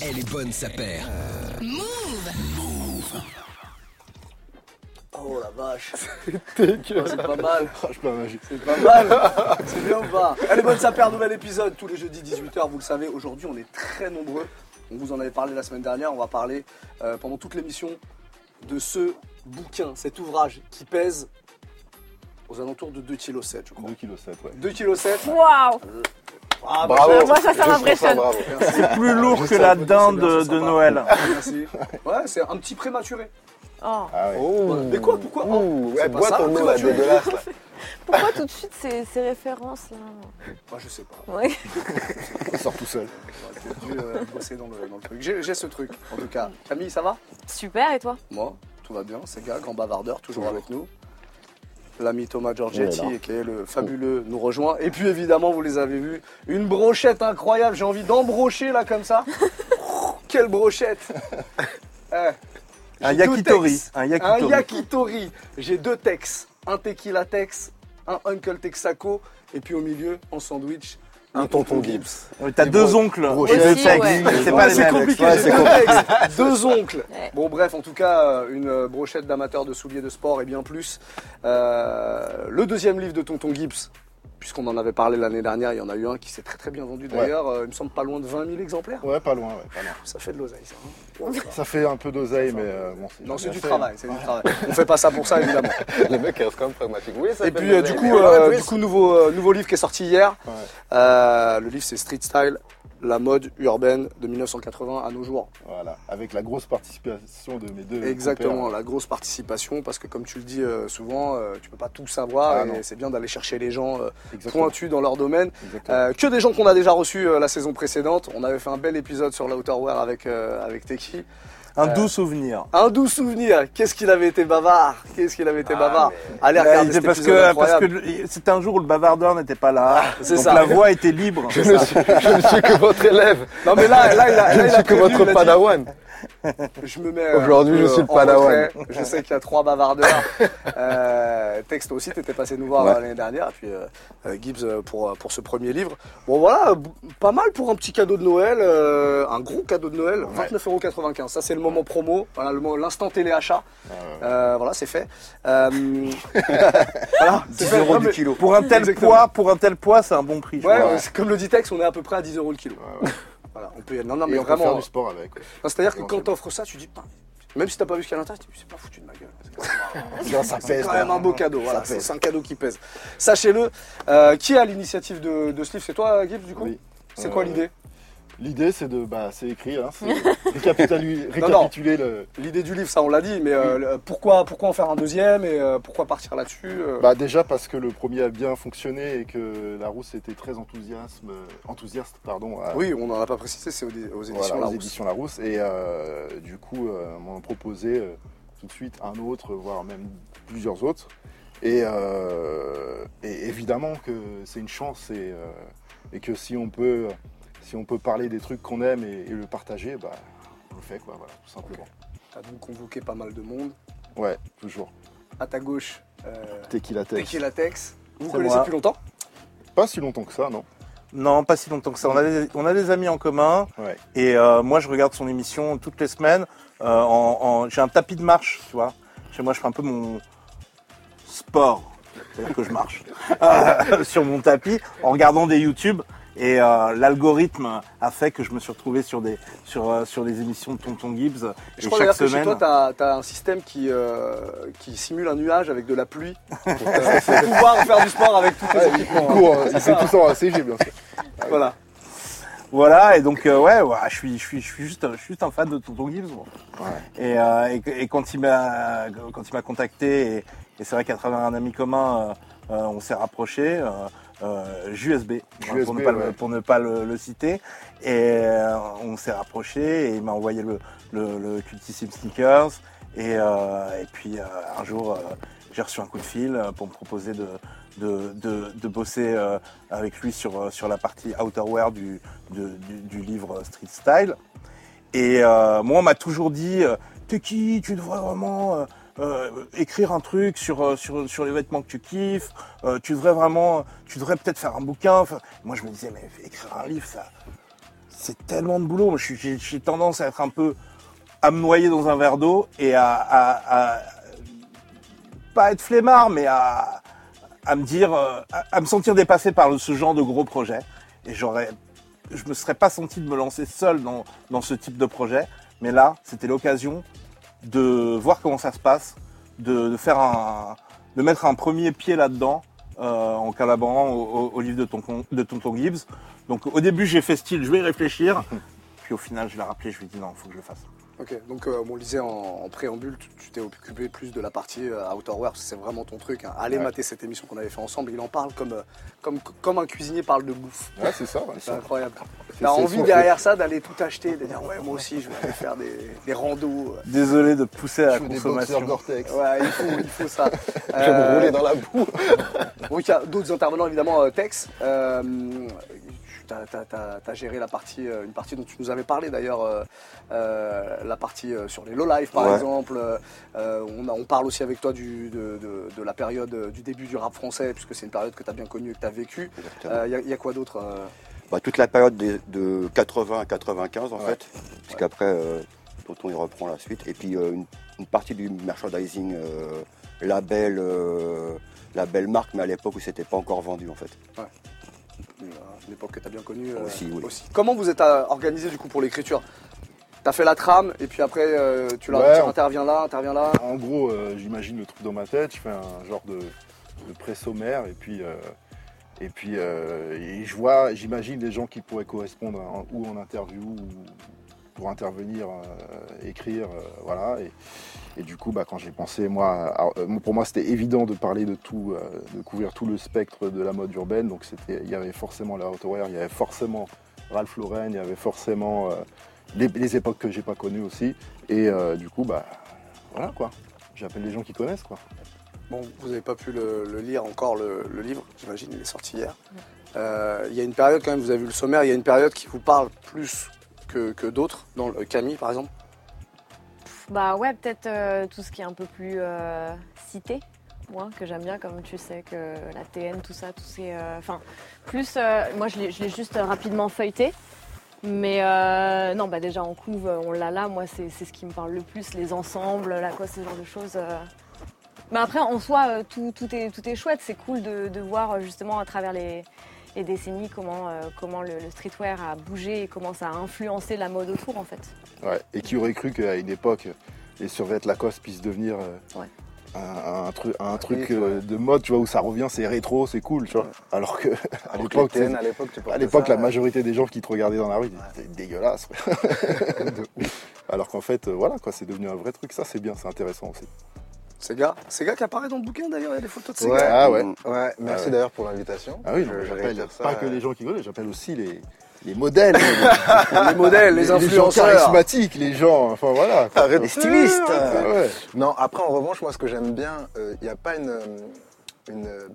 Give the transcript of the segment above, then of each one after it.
Elle est bonne, sa paire. Oh la vache. c'est pas mal. Franchement, pas magique. C'est pas mal. C'est bien ou pas Elle est bonne sa paire, nouvel épisode tous les jeudis 18h, vous le savez. Aujourd'hui, on est très nombreux. On vous en avait parlé la semaine dernière. On va parler euh, pendant toute l'émission de ce bouquin, cet ouvrage qui pèse aux alentours de 2,7 kg, je crois. 2,7 kg, ouais. 2,7 kg. Waouh Ah, Bravo. Moi, ça, ça m'impressionne. bravo. Merci. Plus lourd que la c'est dinde bien, de, c'est. Noël. Merci. Ouais, c'est un petit prématuré. Oh. Ah ouais. Oh. Mais quoi Pourquoi Oh, c'est ouais, pas bois ça, ton eau là, prématuré. dégueulasse là. Pourquoi tout de suite ces, ces références là Bah, je sais pas. Oui. Il sort tout seul. Dû euh, bosser dans le, dans le truc. J'ai j'ai ce truc, en tout cas. Camille, ça va? Super, et toi? Moi, tout va bien. C'est gars, grand bavardeur, toujours avec nous. L'ami Thomas Giorgetti, qui est le fabuleux, nous rejoint. Et puis évidemment, vous les avez vus, une brochette incroyable. J'ai envie d'embrocher là comme ça. Quelle brochette Eh, Un j'ai deux yakitori. Un Un yakitori. yakitori. J'ai deux textes. Un tequila tex, un Uncle Texaco. Et puis au milieu, en sandwich, Un tonton Gibbs. Oui, T'as deux bon, oncles. brochette. deux Aussi, textes. ouais. C'est Ouais, pas les c'est mêmes. compliqué, Ouais, j'ai c'est deux compliqué. textes, deux oncles. Ouais. Bon bref, en tout cas, euh, une euh, brochette d'amateurs de souliers de sport et bien plus. Euh, le deuxième livre de Tonton Gibbs, puisqu'on en avait parlé l'année dernière, il y en a eu un qui s'est très très bien vendu d'ailleurs, euh, il me semble pas loin de 20 000 exemplaires. Ouais, pas loin, ouais, pas loin. Ça fait de l'oseille ça. hein. Ça fait un peu d'oseille, mais euh, bon, Non, c'est du travail, c'est du travail. On fait pas ça pour ça évidemment. Le mec reste quand même pragmatique. Oui, ça Et fait puis euh, du coup, du coup nouveau, nouveau livre qui est sorti hier. Le livre c'est Street Style, la mode urbaine de 1980 à nos jours. Voilà, avec la grosse participation de mes deux. Exactement, compères. la grosse participation, parce que comme tu le dis euh, souvent, euh, tu peux pas tout savoir Ah, et c'est bien d'aller chercher les gens euh, pointus dans leur domaine. Que des gens qu'on a déjà reçus la saison précédente. On avait fait un bel épisode sur l'outerwear avec, avec Teki. Un Euh, doux souvenir. Un doux souvenir. Qu'est-ce qu'il avait été bavard Qu'est-ce qu'il avait été Ah, bavard mais- Allez regarder c'est cet parce que, parce que c'était un jour où le bavardeur n'était pas là. c'est donc ça. la voix était libre. Je ne suis, je ne suis que votre élève. Non mais là, là, il a, Je là, ne suis que votre padawan. Je me mets. euh, Aujourd'hui, je suis le padawan. retrait. Je sais qu'il y a trois bavardeurs. euh, Texte aussi, tu étais passé nous voir Ouais. euh, l'année dernière. Puis euh, Gibbs pour, pour ce premier livre. Bon voilà, pas mal pour un petit cadeau de Noël. euh, un gros cadeau de Noël. 29,95€. Ça, c'est le moment promo. Voilà, l'instant téléachat. Ah, ouais. Euh, voilà, c'est fait. Euh, voilà, c'est 10 fait. euros Non, du kilo. Pour un tel Exactement. poids, pour un tel poids, c'est un bon prix. Ouais, ouais, comme le dit Tex, on est à peu près à 10 euros le kilo. Peut. Non, non, Et mais on peut faire vraiment. du sport avec. C'est-à-dire que quand t'offres ça, tu dis, même si t'as pas vu ce qu'il y a à l'intérieur, tu dis, c'est pas foutu de ma gueule. C'est quand même- Non, ça C'est pèse. quand même là. un beau cadeau, voilà, c'est un cadeau qui pèse. Sachez-le, euh, qui à l'initiative de, de ce livre? C'est toi, Gibbs, du coup? Oui. C'est quoi Euh, l'idée? L'idée, c'est de, bah, c'est écrit, hein, récapituler, le. L'idée du livre, ça on l'a dit, mais euh, le- pourquoi, pourquoi en faire un deuxième et euh, pourquoi partir là-dessus euh, Bah déjà parce que le premier a bien fonctionné et que la rousse était très enthousiasme, enthousiaste, pardon. à- Oui, on n'en a pas précisé, c'est aux, aux éditions voilà, aux Larousse. éditions Larousse. Et euh, du coup, euh, m'ont proposé tout de suite un autre, voire même plusieurs autres. Et, et évidemment que c'est une chance et, et que si on peut, si on peut parler des trucs qu'on aime et, et le partager, bah, on le fait quoi, voilà, tout simplement. T'as donc convoqué pas mal de monde. Ouais, toujours. À ta gauche, euh, Tequila Tex. Tequila Tex. Vous connaissez moi. depuis longtemps Pas si longtemps que ça, non? Non, pas si longtemps que ça. On a des, on a des amis en commun. Ouais. Et euh, moi, je regarde son émission toutes les semaines. Euh, en, en- J'ai un tapis de marche, tu vois. Chez moi, je fais un peu mon sport. C'est-à-dire que je marche euh, sur mon tapis en regardant des YouTube. Et euh, l'algorithme a fait que je me suis retrouvé sur des, sur, euh, sur des émissions de Tonton Gibbs. Je et crois chaque d'ailleurs que chez semaine. toi, tu as, un système qui, euh, qui simule un nuage avec de la pluie pour, euh, pouvoir faire du sport avec tous tes Ouais, il équipements. court, hein, il fait tout ça en bien sûr. Voilà. Voilà, et donc euh, ouais, ouais, je suis, je suis, je suis juste, je suis juste un fan de Tonton Gibbs. moi. Et, euh, et, et quand il m'a, quand il m'a contacté, et, et c'est vrai qu'à travers un ami commun, euh, euh, on s'est rapproché. Euh, JUSB, JUSB, pour ne pas, le, pour ne pas le, le citer. Et euh, on s'est rapproché et il m'a envoyé le, le, le Cultissime Sneakers. Et, euh, et puis euh, un jour, euh, j'ai reçu un coup de fil euh, pour me proposer de, de, de, de bosser euh, avec lui sur, sur la partie outerwear du, du, du livre Street Style. Et euh, moi, on m'a toujours dit, t'es qui? Tu devrais vraiment euh, écrire un truc sur, euh, sur, sur les vêtements que tu kiffes. Euh, tu devrais vraiment, tu devrais peut-être faire un bouquin. Enfin, moi, je me disais, mais écrire un livre, ça, c'est tellement de boulot. J'ai tendance à être un peu à me noyer dans un verre d'eau et à, pas être flemmard, mais à, à me dire, à, à me sentir dépassé par ce genre de gros projet. Et j'aurais, je me serais pas senti de me lancer seul dans, dans ce type de projet. Mais là, c'était l'occasion de voir comment ça se passe, de, de faire un, de mettre un premier pied là-dedans euh, en collaborant au, au- au livre de, ton, de Tonton Gibbs. Donc au début j'ai fait style, je vais y réfléchir. Puis au final je l'ai rappelé, je lui ai dit non, il faut que je le fasse. Ok, donc euh, on le disait en, en préambule, tu t'es occupé plus de la partie euh, outerwear, c'est vraiment ton truc. hein. Allez Ouais. mater cette émission qu'on avait fait ensemble, il en parle comme, euh, comme, comme un cuisinier parle de bouffe. Ouais, c'est ça. ouais. C'est incroyable. T'as envie derrière ça d'aller tout acheter, de dire ouais moi aussi je vais aller faire des, des randos. euh. Désolé de pousser à la Je consommation. Ouais, il faut, il faut ça. Je vais me rouler dans la boue. Donc il y a d'autres intervenants évidemment, euh, Tex. Tu as, géré la partie, euh, une partie dont tu nous avais parlé d'ailleurs, euh, euh, la partie sur les low life par Ouais. exemple. Euh, on, a- on parle aussi avec toi du, de, de- de la période du début du rap français, puisque c'est une période que tu as bien connue et que tu as vécue. Il y, a- y a quoi d'autre Bah, toute la période de 80 à 95 en Ouais. fait, puisqu'après euh, Tonton il reprend la suite, et puis une, une partie du merchandising label, euh, label marque, mais à l'époque où c'était pas encore vendu en fait. Une, une époque que tu as bien connue euh, Aussi, oui. Comment vous êtes euh, organisé du coup pour l'écriture? Tu as fait la trame et puis après euh, tu, la- Ouais, tu on- interviens là, interviens là? En gros, j'imagine le truc dans ma tête, je fais un genre de, de pré-sommaire et puis, et puis euh, et je vois, j'imagine les gens qui pourraient correspondre en- ou en interview ou pour intervenir, euh, écrire, euh, voilà. Et, et du coup, bah, quand j'ai pensé, moi, euh, pour moi, c'était évident de parler de tout, euh, de couvrir tout le spectre de la mode urbaine. Donc, il y avait forcément la outerwear, il y avait forcément Ralph Lauren, il y avait forcément euh, les, époques que j'ai pas connues aussi. Et du coup, bah, voilà quoi. J'appelle les gens qui connaissent quoi. Bon, vous n'avez pas pu le, lire encore, le, livre, j'imagine, il est sorti hier. Il y a une période quand même, vous avez vu le sommaire, il y a une période qui vous parle plus que, que d'autres, dans le Camille par exemple? Bah ouais, peut-être euh, tout ce qui est un peu plus euh, cité, moi, que j'aime bien, comme tu sais, que la TN, tout ça, tout ces... euh, Enfin, plus... moi, je l'ai juste rapidement feuilleté. Mais non, bah déjà en couve, on l'a là. Moi, c'est c'est ce qui me parle le plus, les ensembles, la quoi, ce genre de choses. Mais après, en soi, tout, tout, est, tout est chouette. C'est cool de, de voir justement à travers les, les décennies comment, euh, comment le, le streetwear a bougé et comment ça a influencé la mode autour, en fait. Ouais. Et qui aurait cru qu'à une époque, les survêtements Lacoste puissent devenir euh, Ouais. un, un truc, un truc Oui, euh, de mode, tu vois, où ça revient, c'est rétro, c'est cool, tu vois. Alors que à Alors que l'époque, à l'époque, l'époque, la majorité des gens qui te regardaient dans la rue, c'était dégueulasse. Alors qu'en fait, euh, voilà, quoi, c'est devenu un vrai truc. Ça, c'est bien, c'est intéressant aussi. C'est gars, qui apparaît dans le bouquin d'ailleurs, il y a des photos de ces Ouais. gars. Ah ouais. Ouais, merci Ah ouais. d'ailleurs pour l'invitation. Ah oui, j'appelle pas que euh, les gens qui connaissent, j'appelle aussi les, les modèles, Les modèles, les, gens influenceurs. charismatiques, les gens, enfin voilà. quoi. Les stylistes Ah ouais. Non, après en revanche, moi ce que j'aime bien, il n'y a pas une, euh, une. euh,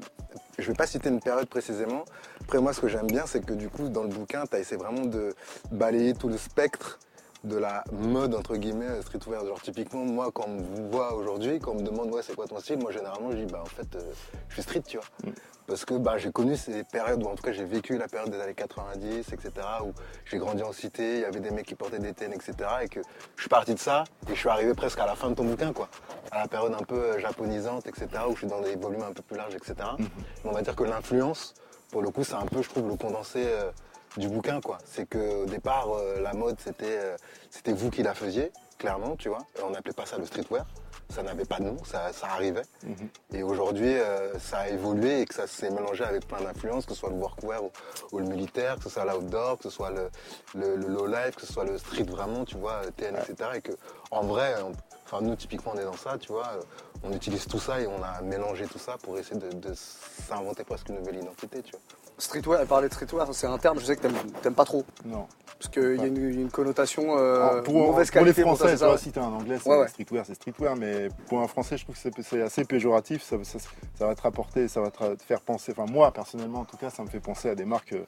Je vais pas citer une période précisément. Après, moi ce que j'aime bien, c'est que du coup, dans le bouquin, tu as essayé vraiment de balayer tout le spectre de la mode entre guillemets streetwear. Genre typiquement, moi quand on me voit aujourd'hui, quand on me demande ouais c'est quoi ton style, moi généralement je dis bah en fait euh, je suis street, tu vois. Parce que bah, j'ai connu ces périodes, ou en tout cas j'ai vécu la période des années 90, etc. Où j'ai grandi en cité, il y avait des mecs qui portaient des TN, etc. Et que je suis parti de ça et je suis arrivé presque à la fin de ton bouquin, quoi. À la période un peu euh, japonisante, etc. Où je suis dans des volumes un peu plus larges, etc. Mais on va dire que l'influence, pour le coup, c'est un peu, je trouve, le condensé euh, du bouquin, quoi. C'est qu'au départ, euh, la mode, c'était euh, c'était vous qui la faisiez, clairement, tu vois. On n'appelait pas ça le streetwear. Ça n'avait pas de nom, ça, ça arrivait. Et aujourd'hui, euh, ça a évolué et que ça s'est mélangé avec plein d'influences, que ce soit le workwear ou, ou le militaire, que ce soit l'outdoor, que ce soit le, le, le low life, que ce soit le street vraiment, tu vois, TN, etc. Et que, en vrai, enfin, nous, typiquement, on est dans ça, tu vois, on utilise tout ça et on a mélangé tout ça pour essayer de, de s'inventer presque une nouvelle identité, tu vois. Streetwear, parler de streetwear, c'est un terme, je sais que t'aimes pas trop. Non. Parce qu'il y a une, une connotation euh, pour, mauvaise pour les qualité pour ça, Français, si t'es un anglais, c'est Ouais, ouais. streetwear, c'est streetwear, mais pour un Français, je trouve que c'est- assez péjoratif. Ça, ça- ça va te rapporter, ça va te te faire penser. Enfin, moi, personnellement, en tout cas, ça me fait penser à des marques euh,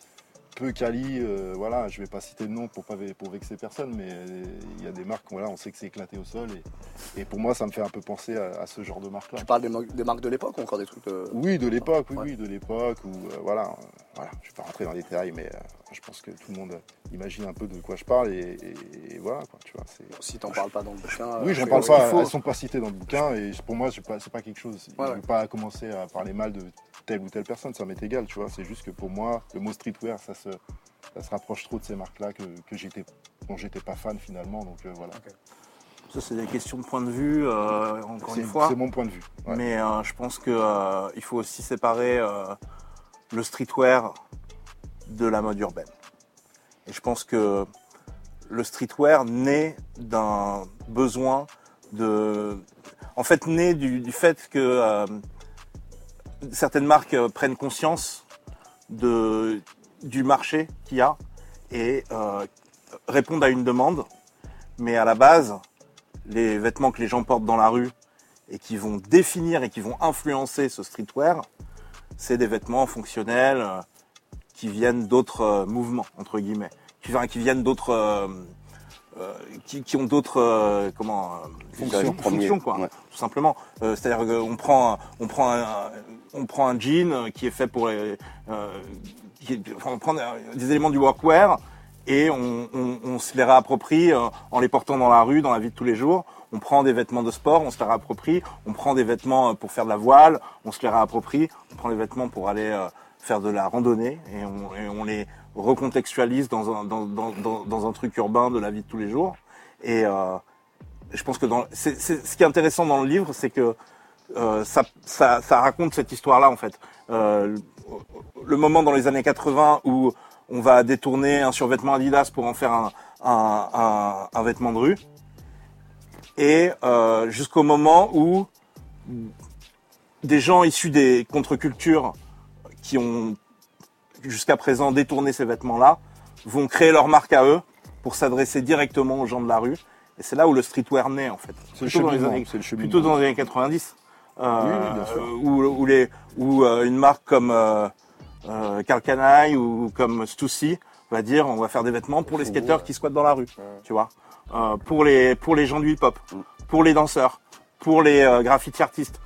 peu quali. euh, voilà, je vais pas citer de nom pour pas pour vexer personne, mais euh, il y a des marques, voilà, on sait que c'est éclaté au sol. Et, et pour moi, ça me fait un peu penser à, à ce genre de marque-là. Tu parles des, mar- des marques de l'époque ou encore des trucs de... Oui, de l'époque, oui, Ouais. oui, de l'époque, où euh, voilà, voilà, je vais pas rentrer dans les détails, mais euh, je pense que tout le monde imagine un peu de quoi je parle et, et- et voilà quoi, tu vois. Si t'en parles pas dans le bouquin. Oui, euh, j'en parle pas, elles sont pas citées dans le bouquin et pour moi, c'est pas, pas quelque chose. Ouais, je ouais. veux pas commencer à parler mal de telle ou telle personne, ça m'est égal, tu vois. C'est juste que pour moi, le mot streetwear, ça se, ça se rapproche trop de ces marques-là que, que j'étais, dont j'étais pas fan finalement, donc euh, voilà. Ça, c'est des questions de point de vue, euh, encore une fois. c'est mon point de vue. ouais. Mais euh, je pense qu'il faut aussi séparer euh, le streetwear de la mode urbaine. Et je pense que le streetwear naît d'un besoin de. En fait, naît du, du fait que euh, certaines marques euh, prennent conscience de, du marché qu'il y a et euh, répondent à une demande. Mais à la base, les vêtements que les gens portent dans la rue et qui vont définir et qui vont influencer ce streetwear, c'est des vêtements fonctionnels euh, qui viennent d'autres euh, mouvements, entre guillemets, qui, viennent d'autres... euh, qui, qui ont d'autres euh, comment euh, Fonctions. fonctions quoi Ouais. tout simplement Euh, c'est à dire qu'on prend on prend un, on prend un jean qui est fait pour les, qui est- enfin, on prend des éléments du workwear et on, on- on se les réapproprie en les portant dans la rue, dans la vie de tous les jours. On prend des vêtements de sport, on se les réapproprie. On prend des vêtements pour faire de la voile, on se les réapproprie. On prend des vêtements pour aller faire de la randonnée et on, et on les recontextualise dans un, dans, dans, dans, un truc urbain de la vie de tous les jours. Et euh, je pense que dans, c'est, c'est- ce qui est intéressant dans le livre, c'est que euh, ça, ça, ça raconte cette histoire-là en fait. Euh, le moment dans les années 80 où on va détourner un survêtement Adidas pour en faire un, un, un, un vêtement de rue, et euh, jusqu'au moment où des gens issus des contre-cultures qui ont jusqu'à présent détourné ces vêtements-là vont créer leur marque à eux pour s'adresser directement aux gens de la rue. Et c'est là où le streetwear naît en fait. C'est le Plutôt dans les années- c'est le plutôt dans les années 90. euh, Oui, oui, bien sûr. Où, où les, où euh, une marque comme euh, euh, Karl Kanaï ou comme Stussy va dire on va faire des vêtements pour les skateurs qui squattent dans la rue, tu vois, Euh, pour les pour les gens du hip-hop, pour les danseurs, pour les euh, graffiti artistes.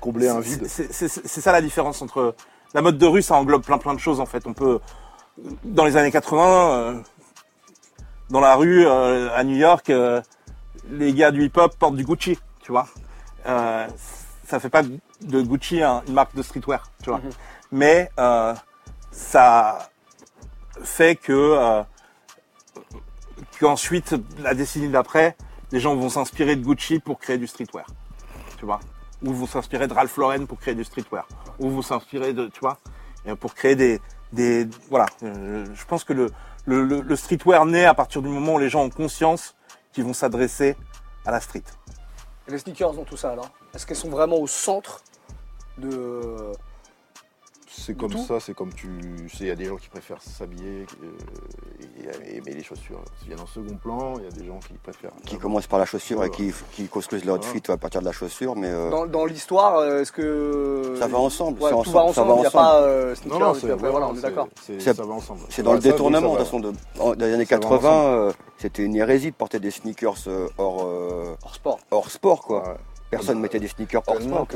Combler un vide. C'est ça la différence entre la mode de rue, ça englobe plein plein de choses en fait. On peut dans les années 80, euh, dans la rue euh, à New York, euh, les gars du hip-hop portent du Gucci, tu vois. Ça fait pas de Gucci un- une marque de streetwear, tu vois. Mais euh, ça fait que qu'ensuite la décennie d'après, les gens vont s'inspirer de Gucci pour créer du streetwear, tu vois. Ou vont s'inspirer de Ralph Lauren pour créer du streetwear. Ou vont s'inspirer de, tu vois, euh, pour créer des, des, voilà. Euh, je pense que le, le, le, le streetwear naît à partir du moment où les gens ont conscience qu'ils vont s'adresser à la street. Et les sneakers dans tout ça alors? Est-ce qu'elles sont vraiment au centre de. C'est comme tout. ça, c'est comme tu sais, il y a des gens qui préfèrent s'habiller euh, et aimer les chaussures viennent en second plan, il y a des gens qui préfèrent. Qui commencent par la chaussure et qui, qui construisent leur Voilà. outfit à partir de la chaussure, mais euh, Dans, dans l'histoire, euh, est-ce que. ça va ensemble. Ouais, tout va ensemble, ça ensemble, va il n'y a ensemble. pas euh, sneakers Non, non, et c'est puis après, voilà, on est d'accord. c'est- ça va ensemble. C'est dans le ça, détournement, de toute façon, de, en- dans les années Ça va 80, ensemble. euh, c'était une hérésie de porter des sneakers euh, hors, euh, Hors sport. hors sport, quoi. Ouais. Personne Euh, mettait des sneakers hors sport.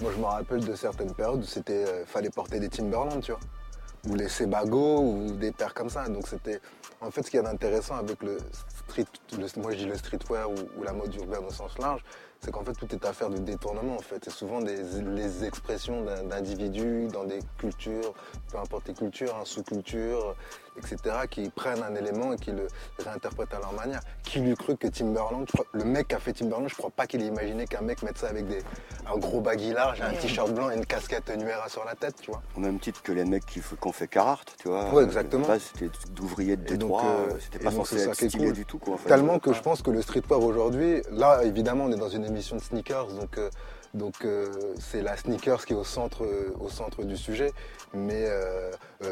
Moi je me rappelle de certaines périodes où c'était euh, fallait porter des Timberland, tu vois. Ou les Sebago ou des paires comme ça. Donc c'était. En fait ce qu'il y a d'intéressant avec le street, le- moi je dis le streetwear ou la mode urbaine au sens large, c'est qu'en fait tout est affaire de détournement en fait. C'est souvent des, les expressions d'individus dans des cultures, peu importe les cultures, hein, sous-cultures, etc., qui prennent un élément et qui le réinterprètent à leur manière. Qui lui cru que Timberland, crois- le mec qui a fait Timberland, je crois pas qu'il ait imaginé qu'un mec mette ça avec des, un gros baggy large, un t-shirt blanc et une casquette Nuera sur la tête, tu vois. Au même titre que les mecs qui, ont fait Carhartt, tu vois. Ouais, exactement. Là, c'était d'ouvriers de Détroit, euh, euh, c'était pas censé être qui est stylé cool. du tout, quoi. En fait. Tellement que je pense que le streetwear aujourd'hui, là évidemment on est dans une émission de sneakers, donc euh, donc euh, c'est la sneakers qui est au centre euh, au centre du sujet. Mais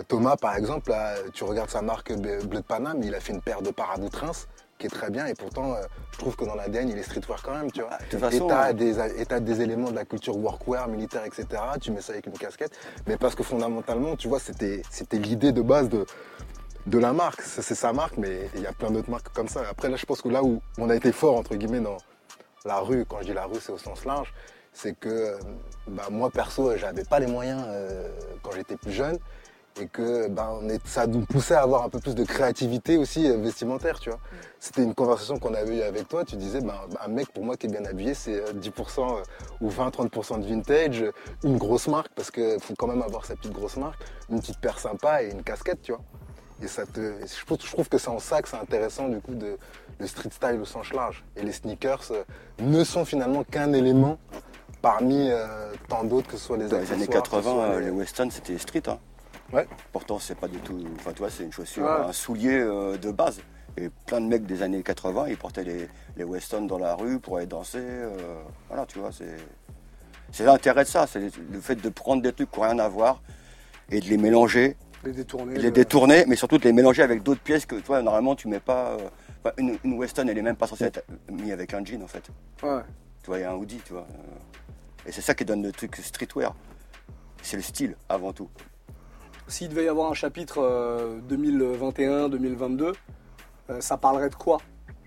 Thomas par exemple, là, tu regardes sa marque Bleu de Paname, il a fait une paire de Parabou Trins qui est très bien et pourtant je trouve que dans l'ADN il est streetwear quand même, tu vois. Ah, de toute Et t'as des, éléments de la culture workwear, militaire, etc. Tu mets ça avec une casquette, mais parce que fondamentalement, tu vois, c'était c'était l'idée de base de de la marque. C'est sa marque, mais il y a plein d'autres marques comme ça. Après, là, je pense que là où on a été fort, entre guillemets, dans la rue, quand je dis la rue, c'est au sens large, c'est que euh, bah, moi, perso, j'avais pas les moyens euh, quand j'étais plus jeune. et que ben, on est, ça nous poussait à avoir un peu plus de créativité aussi euh, vestimentaire, tu vois. C'était une conversation qu'on avait eue avec toi, tu disais, ben, un mec pour moi qui est bien habillé, c'est euh, 10% euh, ou 20-30% de vintage, une grosse marque, parce qu'il faut quand même avoir sa petite grosse marque, une petite paire sympa et une casquette, tu vois. Et ça te, je, trouve, je trouve que c'est en ça que c'est intéressant du coup de le street style au sens large. Et les sneakers euh, ne sont finalement qu'un élément parmi euh, tant d'autres, que ce soit les Dans les années accessoires, que ce 80, soit euh, les- les Weston c'était street. Hein. Ouais. Pourtant, c'est pas du tout. Enfin, tu vois, c'est une chaussure, Ouais. un soulier euh, de base. Et plein de mecs des années 80, ils portaient les, les Weston dans la rue pour aller danser. voilà, tu vois, c'est. C'est l'intérêt de ça, c'est le fait de prendre des trucs qui n'ont rien à voir et de les mélanger, Les détourner. les détourner, mais surtout de les mélanger avec d'autres pièces que, tu vois, normalement, tu mets pas. Euh, enfin, une, une Weston, elle est même pas censée être mise avec un jean, en fait. Ouais. Tu vois, il y a un hoodie, tu vois. euh, Et c'est ça qui donne le truc streetwear. C'est le style, avant tout. S'il devait y avoir un chapitre euh, 2021-2022, euh, ça parlerait de quoi?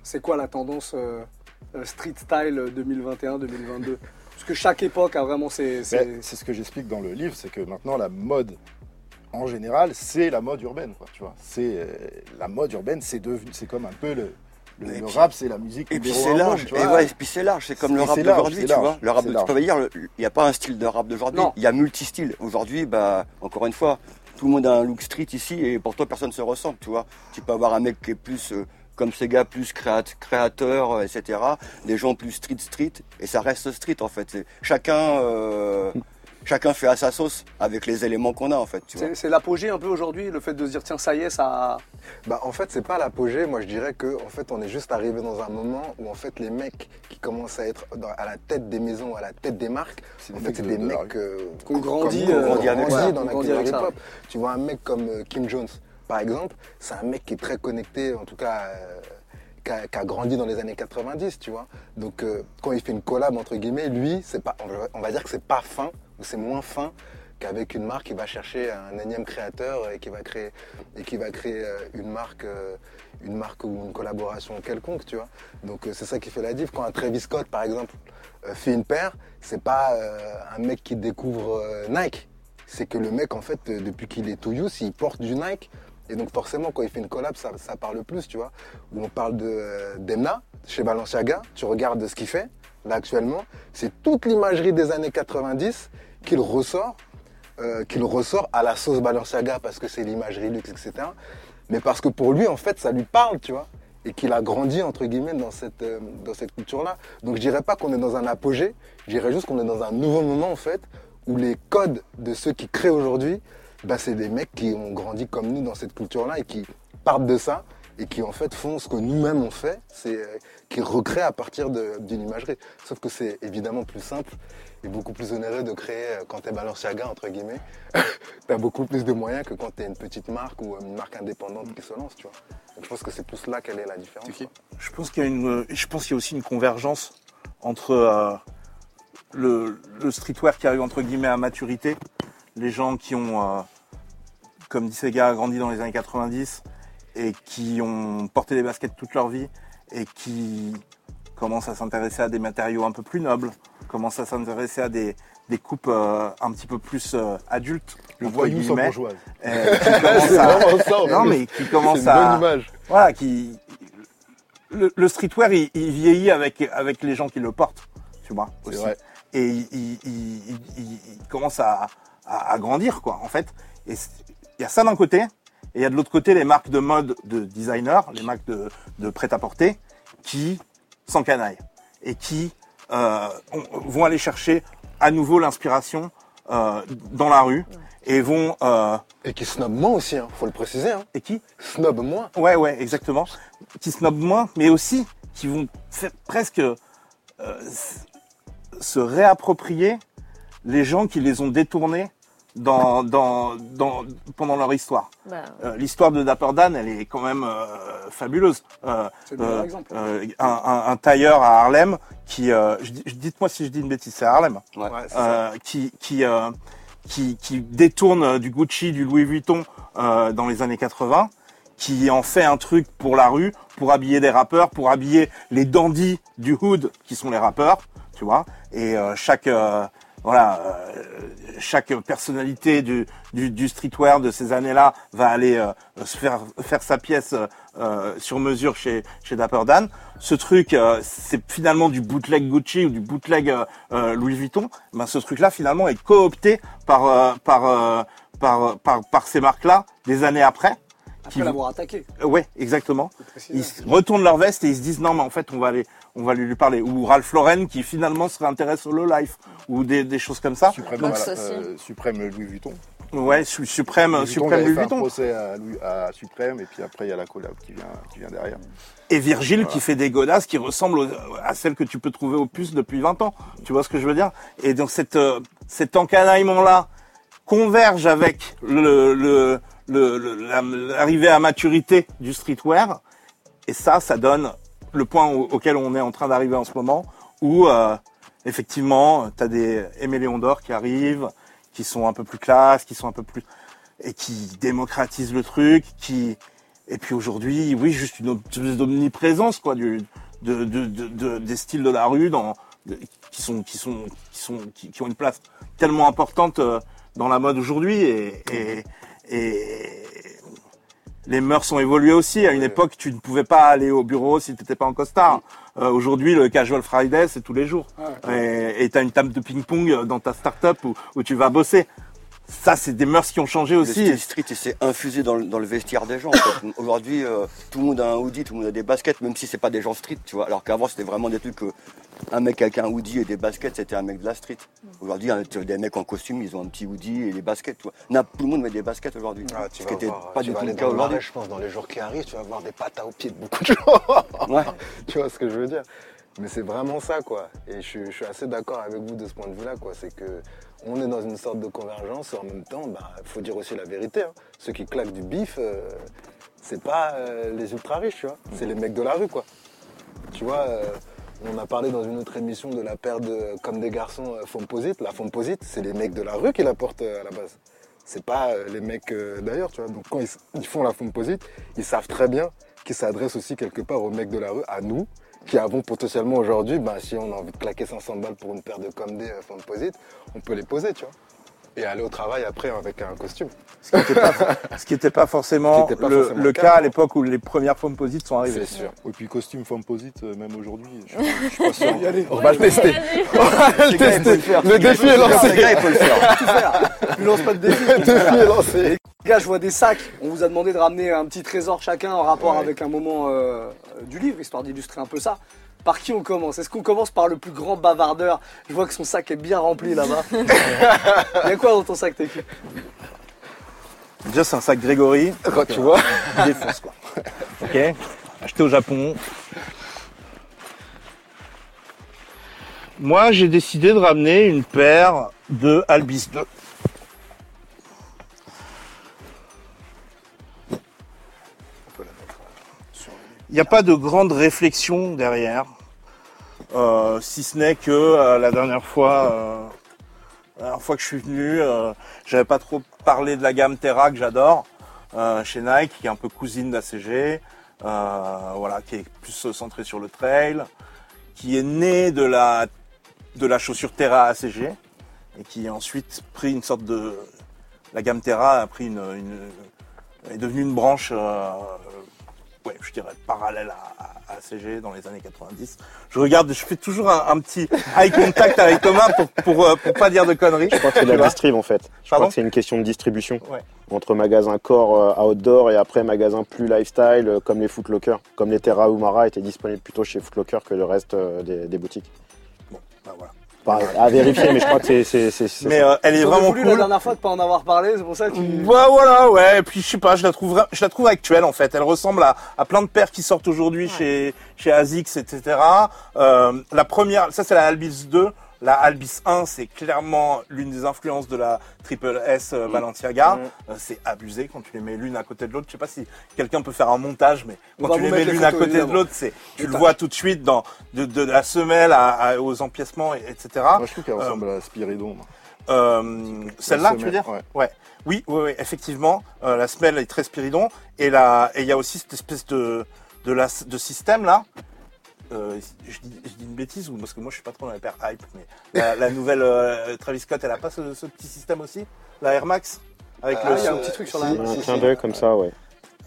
C'est quoi la tendance euh, euh, street style 2021-2022 Parce que chaque époque a vraiment ses. C'est ce que j'explique dans le livre, c'est que maintenant la mode en général, c'est la mode urbaine, quoi, tu vois. C'est euh, la mode urbaine, c'est devenu, c'est comme un peu le, le, rap, c'est la musique. Et puis c'est large, monde, et ouais, et puis c'est large, c'est comme le rap d'aujourd'hui, tu vois. Le rap, de- tu peux dire, il n'y a pas un style de rap d'aujourd'hui, il y a multi-styles. Aujourd'hui, bah, encore une fois, tout le monde a un look street ici et pour toi personne ne se ressemble, tu vois. Tu peux avoir un mec qui est plus euh, comme ces gars, plus créat- créateur, euh, etc. Des gens plus street street et ça reste street en fait. Chacun, euh, chacun fait à sa sauce avec les éléments qu'on a en fait. C'est l'apogée un peu aujourd'hui, le fait de se dire tiens ça y est, ça. Bah, en fait, c'est pas l'apogée. Moi, je dirais que en fait, on est juste arrivé dans un moment où en fait, les mecs qui commencent à être dans- à la tête des maisons, à la tête des marques, C'est en des fait, mecs c'est de- des de mecs euh, Qu'on grandit, euh, grandit avec grandit ça. dans la culture hip-hop. Tu vois un mec comme euh, Kim Jones, par exemple, c'est un mec qui est très connecté, en tout cas. euh, qui a, grandi dans les années 90, tu vois. Donc, euh, quand il fait une collab, entre guillemets, lui, c'est pas, on va- on va dire que c'est pas fin, ou c'est moins fin qu'avec une marque qui va chercher un énième créateur et qui va créer, et qui va créer euh, une marque, euh, une marque ou une collaboration quelconque, tu vois. Donc, euh, c'est ça qui fait la diff. Quand un Travis Scott, par exemple, fait une paire, c'est pas un mec qui découvre Nike. C'est que le mec, en fait, depuis qu'il est tout youth, il porte du Nike. Et donc forcément, quand il fait une collab, ça, ça parle plus, tu vois. Où on parle de Demna, chez Balenciaga, tu regardes ce qu'il fait, là actuellement, c'est toute l'imagerie des années 90 qu'il ressort, euh, qu'il ressort à la sauce Balenciaga parce que c'est l'imagerie luxe, etc. Mais parce que pour lui, en fait, ça lui parle, tu vois. Et qu'il a grandi, entre guillemets, dans cette, euh, dans cette culture-là. Donc je dirais pas qu'on est dans un apogée, je dirais juste qu'on est dans un nouveau moment, en fait, où les codes de ceux qui créent aujourd'hui, bah, c'est des mecs qui ont grandi comme nous dans cette culture-là et qui partent de ça et qui en fait font ce que nous-mêmes on fait, c'est euh, qui recréent à partir d'une imagerie. Sauf que c'est évidemment plus simple et beaucoup plus onéreux de créer euh, quand t'es Balenciaga entre guillemets. T'as beaucoup plus de moyens que quand t'es une petite marque ou une marque indépendante qui se lance, tu vois. Donc je pense que c'est plus là quelle est la différence. Je pense qu'il y a une, je pense qu'il y a aussi une convergence entre euh, le, le streetwear qui arrive entre guillemets à maturité, les gens qui ont, euh, comme dit Sega, grandi dans les années 90 et qui ont porté des baskets toute leur vie et qui commencent à s'intéresser à des matériaux un peu plus nobles, commencent à s'intéresser à des, des coupes euh, un petit peu plus euh, adultes, Le voyou sans bourgeoise. euh, qui à- ça. non mais qui une à bonne image. voilà, qui le, le streetwear il, il vieillit avec avec les gens qui le portent, tu vois. Aussi. vrai. Et il, il- il- commence à, à, à grandir quoi, en fait. Et il y a ça d'un côté, et il y a de l'autre côté les marques de mode de designers, les marques de, de prêt-à-porter, qui s'encanaillent et qui euh, ont- vont aller chercher à nouveau l'inspiration euh, dans la rue et vont euh, Et qui snob moins aussi, hein, faut le préciser. Hein. et qui Snob moins. Ouais, ouais, exactement. Qui snobent moins, mais aussi qui vont faire presque euh, se réapproprier les gens qui les ont détournés dans, dans, dans, pendant leur histoire. Bah, Euh, L'histoire de Dapper Dan, elle est quand même euh, fabuleuse. Euh, euh, exemple. euh, un, un- un tailleur à Harlem qui, euh, je dis- je- dites-moi si je dis une bêtise, c'est à Harlem Ouais. Ouais, c'est ça. euh, qui qui, euh, qui qui détourne du Gucci, du Louis Vuitton euh, dans les années 80, qui en fait un truc pour la rue, pour habiller des rappeurs, pour habiller les dandys du hood qui sont les rappeurs, tu vois. Et euh, chaque euh, voilà, euh, chaque personnalité du, du, du streetwear de ces années-là va aller euh, se faire faire sa pièce euh, sur mesure chez chez Dapper Dan. Ce truc, euh, c'est finalement du bootleg Gucci ou du bootleg euh, euh, Louis Vuitton. Ben, ce truc-là, finalement, est coopté par par, par par par ces marques-là des années après. Après Qui- l'avoir attaqué. Euh, ouais, exactement. Ils retournent leur veste et ils se disent non mais en fait on va aller on va lui lui parler ou Ralph Lauren qui finalement se réintéresse au low life ou des, des choses comme ça Suprême, voilà, euh, Suprême Louis Vuitton. ouais su- suprême Louis Vuitton suprême avait Louis fait un Vuitton procès à, Louis- à Suprême et puis après il y a la collab qui vient, qui vient derrière. et Virgile qui fait des godasses qui ressemblent aux- à celles que tu peux trouver aux puces depuis 20 ans tu vois ce que je veux dire? Et donc cette euh, cet encanaillement là converge avec le le le- le- l'arrivée à maturité du streetwear. Et ça ça donne le point au- auquel on est en train d'arriver en ce moment où euh, effectivement tu as des Aimé Léon d'Or qui arrivent qui sont un peu plus classe qui sont un peu plus et qui démocratisent le truc qui et puis aujourd'hui oui juste une espèce d'omniprésence quoi du de, de, de- de- des styles de la rue dans qui sont qui sont qui sont qui, qui ont une place tellement importante euh, dans la mode aujourd'hui et, et et les mœurs ont évolué aussi. À une époque, tu ne pouvais pas aller au bureau si tu n'étais pas en costard. Euh, Aujourd'hui, le casual Friday, c'est tous les jours. Et tu as une table de ping-pong dans ta start-up où, où tu vas bosser. Ça, c'est des mœurs qui ont changé Le aussi. style street, il s'est infusé dans le, dans le vestiaire des gens. en fait. Aujourd'hui, euh, tout le monde a un hoodie, tout le monde a des baskets, même si c'est pas des gens street, tu vois. Alors qu'avant, c'était vraiment des trucs que un mec avec un hoodie et des baskets, c'était un mec de la street. Aujourd'hui, des mecs en costume, ils ont un petit hoodie et des baskets, tu vois. Na- Tout le monde met des baskets aujourd'hui. Ah, tu ce vas qui était voir, pas du tout le cas le aujourd'hui. je pense, dans les jours qui arrivent, tu vas voir des pattes à aux pieds de beaucoup de gens. Ouais. tu vois ce que je veux dire? Mais c'est vraiment ça, quoi. Et je, suis- assez d'accord avec vous de ce point de vue-là, quoi. C'est que on est dans une sorte de convergence et en même temps, bah, faut dire aussi la vérité. hein. Ceux qui claquent du bif, euh, c'est pas euh, les ultra riches, tu vois. C'est les mecs de la rue, quoi. Tu vois, euh, on a parlé dans une autre émission de la paire de comme des garçons Fomposite. La Fomposite, c'est les mecs de la rue qui la portent à la base. C'est pas les mecs d'ailleurs, tu vois. Donc quand ils, ils font la Fomposite, ils savent très bien qu'ils s'adressent aussi quelque part aux mecs de la rue, à nous, qui avons potentiellement aujourd'hui, ben, si on a envie de claquer 500 balles pour une paire de comme des euh, on peut les poser, tu vois. Et aller au travail après avec un costume. Ce qui n'était pas, ce qui était pas forcément, Ce qui était pas le, forcément le le cas cas, à l'époque où les premières formes posites sont arrivées. C'est sûr. Et puis costume Fomposite, euh, même aujourd'hui, je, je suis pas sûr. Y aller. On va le tester. Vas-y. On va le tester. Le défi est lancé. Les gars, il faut le faire. Tu lances pas de défi. Le défi est lancé. Les gars, je vois des sacs. On vous a demandé de ramener un petit trésor chacun en rapport Ouais. avec un moment euh, du livre, histoire d'illustrer un peu ça. Par qui on commence? Est-ce qu'on commence par le plus grand bavardeur? Je vois que son sac est bien rempli là-bas. Il y a quoi dans ton sac, Teki Déjà, c'est un sac Grégory. Quand tu vois. Il défonce, quoi. Ok Acheté au Japon. Moi, j'ai décidé de ramener une paire de Albis 2. Il n'y a pas de grande réflexion derrière, euh, si ce n'est que euh, la dernière fois, euh, la dernière fois que je suis venu, j'avais pas trop parlé de la gamme Terra que j'adore chez Nike, qui est un peu cousine d'ACG, voilà, qui est plus centrée sur le trail, qui est née de la de la chaussure Terra ACG et qui a ensuite pris une sorte de la gamme Terra a pris une, est devenue une branche ouais, je dirais parallèle à, à ACG dans les années 90. Je regarde, je fais toujours un, un petit eye contact avec Thomas pour pour, euh, pour pas dire de conneries. Je crois que c'est de la distrib en fait. Je Pardon crois que c'est une question de distribution. Ouais. Entre magasin core euh, outdoor et après magasin plus lifestyle euh, comme les Footlocker. Comme les Terra Umara étaient disponibles plutôt chez Footlocker que le reste euh, des, des boutiques. Bah, voilà. À vérifier, mais je crois que c'est- c'est c'est- c'est Mais euh, elle est vraiment voulu la dernière fois de pas en avoir parlé, c'est pour ça que tu. Bah voilà, ouais. Et puis je sais pas, je la trouve, je la trouve actuelle en fait. Elle ressemble à, à plein de paires qui sortent aujourd'hui chez chez Asics, etc. Euh, la première, ça c'est la Albis 2. La Albis 1, c'est clairement l'une des influences de la Triple S euh, Balenciaga. Euh, c'est abusé quand tu les mets l'une à côté de l'autre. Je sais pas si quelqu'un peut faire un montage, mais quand tu les mets l'une à côté de l'autre, c'est tu le vois tout de suite dans de, de la semelle à- à- aux empiècements, et- etc. Moi, je trouve qu'elle ressemble à Spiridon. Euh, Celle-là, tu veux dire ouais. Ouais. Oui, oui, oui, effectivement. Euh, la semelle est très spiridon. Et la- et il y a aussi cette espèce de, de, la, de système là euh, je, dis, je dis une bêtise ou parce que moi je suis pas trop dans la paire hype, mais la, la nouvelle euh, Travis Scott, elle a pas ce, ce petit système aussi, la Air Max avec Ah, le il y a un petit truc sur la. Un clin d'œil comme ça, ouais.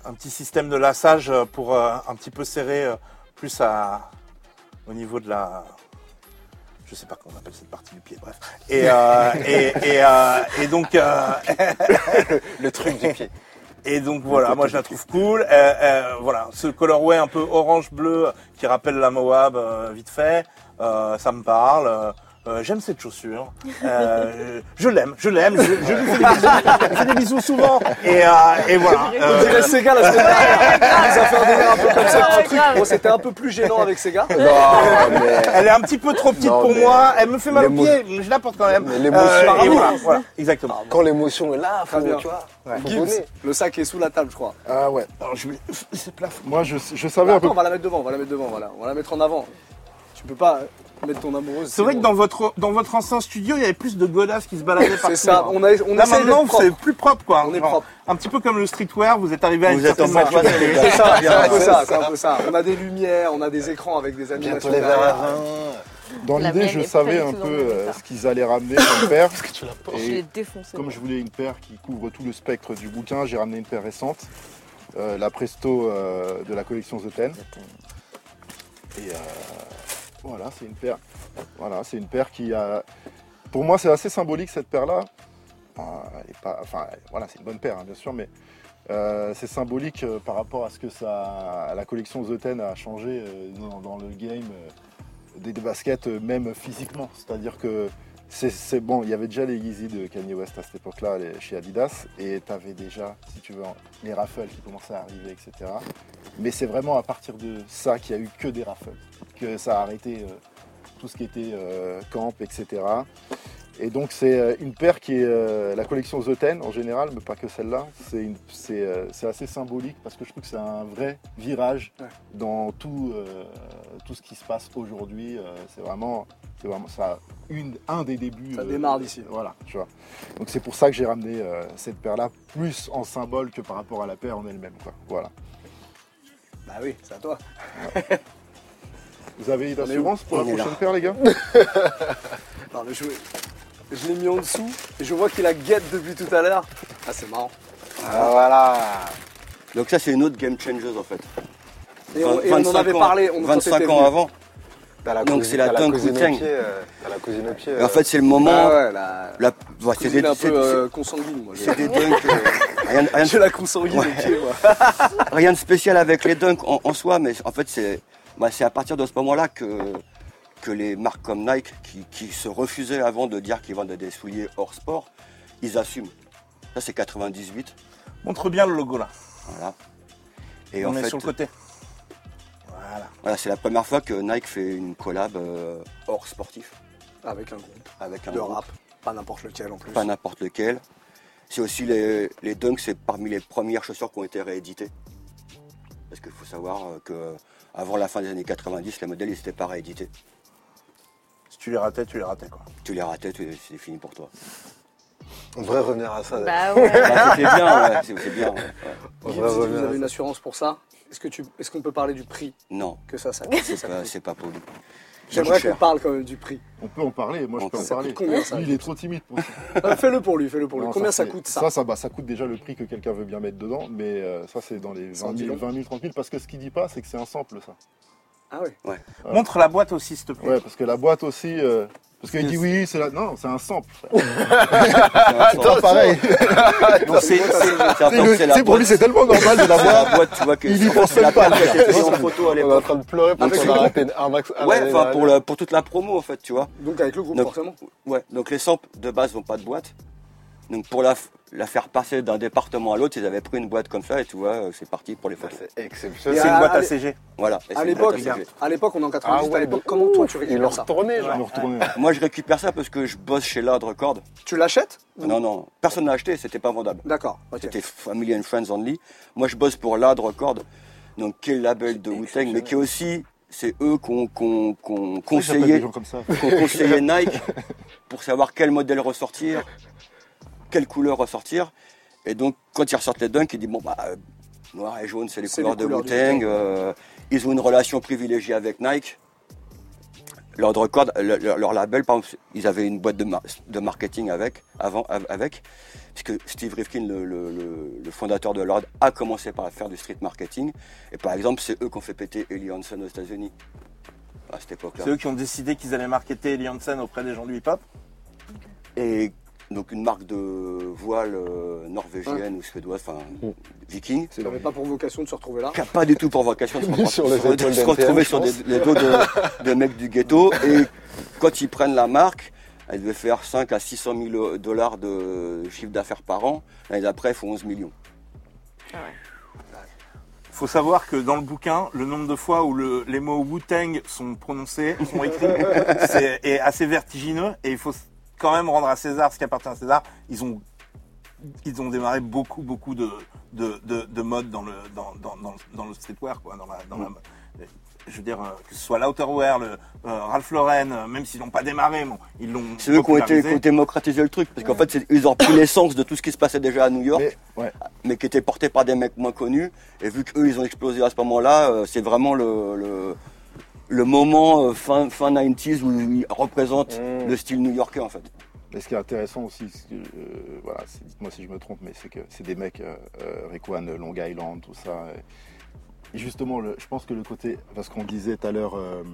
un petit système de lassage euh, pour euh, un petit peu serrer euh, plus à, au niveau de la. Je sais pas comment on appelle cette partie du pied, bref. Et, euh, et, et, euh, et donc, euh, Le truc du pied. Et donc voilà, moi je la trouve cool. Euh, euh, voilà, ce colorway un peu orange-bleu qui rappelle la Moab euh, vite fait, ça me parle. Euh, J'aime cette chaussure. Euh, je l'aime, je l'aime. Je, je lui fais des bisous, je lui fais des bisous souvent. Et, euh, et voilà. On Euh, dirait Sega la semaine dernière. Nous a fait un délire un peu comme ça. Un truc. Bon, c'était un peu plus gênant avec Sega. Non, mais. Elle est un petit peu trop petite Non, pour mais- moi. Elle me fait mal au pied. mais Je la porte quand même. L'émotion- et voilà, exactement. Quand l'émotion est là, faut, bien. tu vois. Gibbs, le sac est sous la table, je crois. Ah ouais. Alors, je laisser place. Moi, je, je savais un peu. On va la mettre devant, on va la mettre devant, voilà. On va la mettre en avant. Tu peux pas mettre ton amoureuse. C'est vrai que dans votre dans votre ancien studio, il y avait plus de godasses qui se baladaient partout. C'est ça, hein. on, a, on Là essaye maintenant, c'est plus propre quoi. On est Genre, propre. Un petit peu comme le streetwear, vous êtes arrivé à une Vous êtes en certaine maturité. C'est ça, c'est un peu ça, ça. c'est un peu ça. On a des lumières, on a des écrans avec des animations. Bientôt les. Dans l'idée, je savais un peu euh, ce qu'ils allaient ramener comme paire. Et comme je voulais une paire qui couvre tout le spectre du bouquin, j'ai ramené une paire récente, euh, la Presto euh, de la collection The Ten. Et euh, voilà, c'est une paire. Voilà, c'est une paire qui a. Pour moi, c'est assez symbolique cette paire-là. Enfin, voilà, c'est une bonne paire, hein, bien sûr, mais euh, c'est symbolique euh, par rapport à ce que ça, la collection The Ten a changé euh, dans, le game des, baskets, même physiquement. C'est-à-dire que c'est bon, il y avait déjà les Yeezy de Kanye West à cette époque-là chez Adidas, et tu avais déjà, si tu veux, les raffles qui commençaient à arriver, etc. Mais c'est vraiment à partir de ça qu'il y a eu que des raffles, que ça a arrêté euh, tout ce qui était euh, camp, etc. Et donc c'est euh, une paire qui est euh, la collection The Ten en général, mais pas que celle-là. C'est euh, assez symbolique parce que je trouve que c'est un vrai virage Ouais. dans tout, euh, tout ce qui se passe aujourd'hui. C'est vraiment, c'est vraiment ça, une, un des débuts. Ça euh, démarre d'ici. Voilà, tu vois. Donc c'est pour ça que j'ai ramené euh, cette paire-là plus en symbole que par rapport à la paire en elle-même. Quoi. Voilà. Bah oui, c'est à toi. Vous avez une assurance pour la prochaine paire, les gars? Non, mais je, je l'ai mis en dessous et je vois qu'il a guette depuis tout à l'heure. Ah, c'est marrant. Ah, voilà. Donc ça, c'est une autre game changer en fait. Et on, et on en 25 avait ans- parlé. On, quand 25 t'étais ans venu. avant. La Donc, c'est la la Wu-Tang. pied, euh, T'as la cousine au pied. Et euh, en fait, c'est le moment. Ah ouais, la la- ouais, c'est cousine des, un c'est- peu euh, consanguine, moi. c'est- des dunks. euh, rien, rien de J'ai la consanguine Ouais. au pied, moi. Rien de spécial avec les dunks en, en soi, mais en fait, c'est bah, c'est à partir de ce moment-là que, que les marques comme Nike, qui, qui se refusaient avant de dire qu'ils vendaient des souliers hors sport, ils assument. Ça, c'est 98. Montre bien le logo là. Voilà. Et on en est fait, sur le côté. Voilà. voilà, c'est la première fois que Nike fait une collab euh, hors sportif Avec un groupe avec un de groupe, rap. Pas n'importe lequel en plus. pas n'importe lequel. C'est aussi les, les dunks, c'est parmi les premières chaussures qui ont été rééditées. Parce qu'il faut savoir euh, que avant la fin des années 90, les modèles n'étaient pas réédités. Si tu les ratais, tu les ratais quoi. Tu les ratais, c'est fini pour toi. On devrait revenir à ça. Bah ouais. Bah, c'était bien, ouais, c'est c'est bien. ouais, ouais. On Gibbs, devrait si vous avez une assurance pour ça Est-ce que tu, est-ce qu'on peut parler du prix Non, que ça, ça, c'est ça pas, coûte c'est pas pour lui. J'aimerais qu'on parle quand même du prix. On peut en parler, moi je peux en. Ça parler. coûte combien, ça Lui, il est trop timide pour ça. Euh, fais-le pour lui, fais-le pour lui. Non, Combien ça, c'est- coûte ça Ça, ça, bah, ça coûte déjà le prix que quelqu'un veut bien mettre dedans, mais euh, ça c'est dans les Ça en 20 dit 000, long. 20 000, 30 000, parce que ce qu'il dit pas, c'est que c'est un sample ça. Ah ouais. Ouais. Montre la boîte aussi, s'il te plaît. Ouais, parce que la boîte aussi. euh, parce qu'il dit oui, c'est la... non, c'est un sample. Attends, pareil. Donc c'est la pour lui, c'est tellement normal de c'est l'avoir. la boîte, tu vois que Il y c'est- pense la même pas, en photo à On est en train de pleurer parce qu'on a raté un max. Ouais, enfin pour, toute la promo en fait, tu vois. Donc avec le groupe, Donc- forcément. Ouais, donc les samples de base n'ont pas de boîte. Donc pour la, faire passer d'un département à l'autre, ils avaient pris une boîte comme ça et tu vois, euh, c'est parti pour les Ah, photos. C'est exceptionnel. C'est une à- boîte à- ACG. Voilà. Et À c'est l'époque, une boîte ACG. à l'époque, on est en 98. Ah à ouais, l'époque, de comment toi tu récupères ça retourné, genre. Moi je récupère ça parce que je bosse chez Loud Record. Tu l'achètes Non, non, personne n'a acheté, c'était pas vendable. D'accord. C'était Family and Friends Only. Moi, je bosse pour Loud Record, donc qui est le label de Wu-Tang, mais qui est aussi, c'est eux qui ont qu'on qu'on conseillé Nike pour savoir quel modèle ressortir, quelle couleur ressortir. Et donc, quand ils ressortent les dunks, ils disent bon bah, euh, Noir et jaune, c'est les couleurs les de couleurs Wu-Tang. Euh, ils ont une relation privilégiée avec Nike. Leur record, le- le- leur label, par exemple, ils avaient une boîte de, mar- de marketing avec, avant, av- avec, puisque Steve Rifkin, le, le- le- le fondateur de Lord, a commencé par faire du street marketing. Et par exemple, c'est eux qui ont fait péter Ellie Hansen aux États-Unis à cette époque-là. C'est eux qui ont décidé qu'ils allaient marketer Eli Hansen auprès des gens du hip-hop. Et donc une marque de voile euh, norvégienne ou suédoise, enfin viking, Ça n'avait pas pour vocation de se retrouver là. qui n'a pas du tout pour vocation de se, sur retrouver sur des, les dos de, de mecs du ghetto. Et quand ils prennent la marque, elle devait faire 5 à 600 000 dollars de chiffre d'affaires par an. L'année d'après, il faut 11 millions. faut savoir que dans le bouquin, le nombre de fois où le- les mots Wu-Tang sont prononcés, sont écrits, c'est est assez vertigineux. Et il faut quand même rendre à César ce qui appartient à César. Ils ont, ils ont démarré beaucoup, beaucoup de, de, de, de modes dans le, dans, dans, dans, le- dans le streetwear, quoi. Dans la, dans la, je veux dire, euh, que ce soit l'outerwear, le, euh, Ralph Lauren, euh, même s'ils n'ont pas démarré, bon, ils l'ont C'est eux qui ont, été, popularisé. qui ont démocratisé le truc. Parce qu'en fait, c'est- ils ont pris l'essence de tout ce qui se passait déjà à New York. Mais, ouais. mais qui était porté par des mecs moins connus. Et vu qu'eux, ils ont explosé à ce moment-là, euh, c'est vraiment le, le, le moment euh, fin, fin 90s où ils représentent Mm. le style new-yorkais en fait. Mais ce qui est intéressant aussi, c'est que, euh, voilà, c'est- dites-moi si je me trompe, mais c'est que c'est des mecs, euh, euh, Rick One, Long Island, tout ça. Et, justement, le, je pense que le côté, parce qu'on disait tout à l'heure, euh,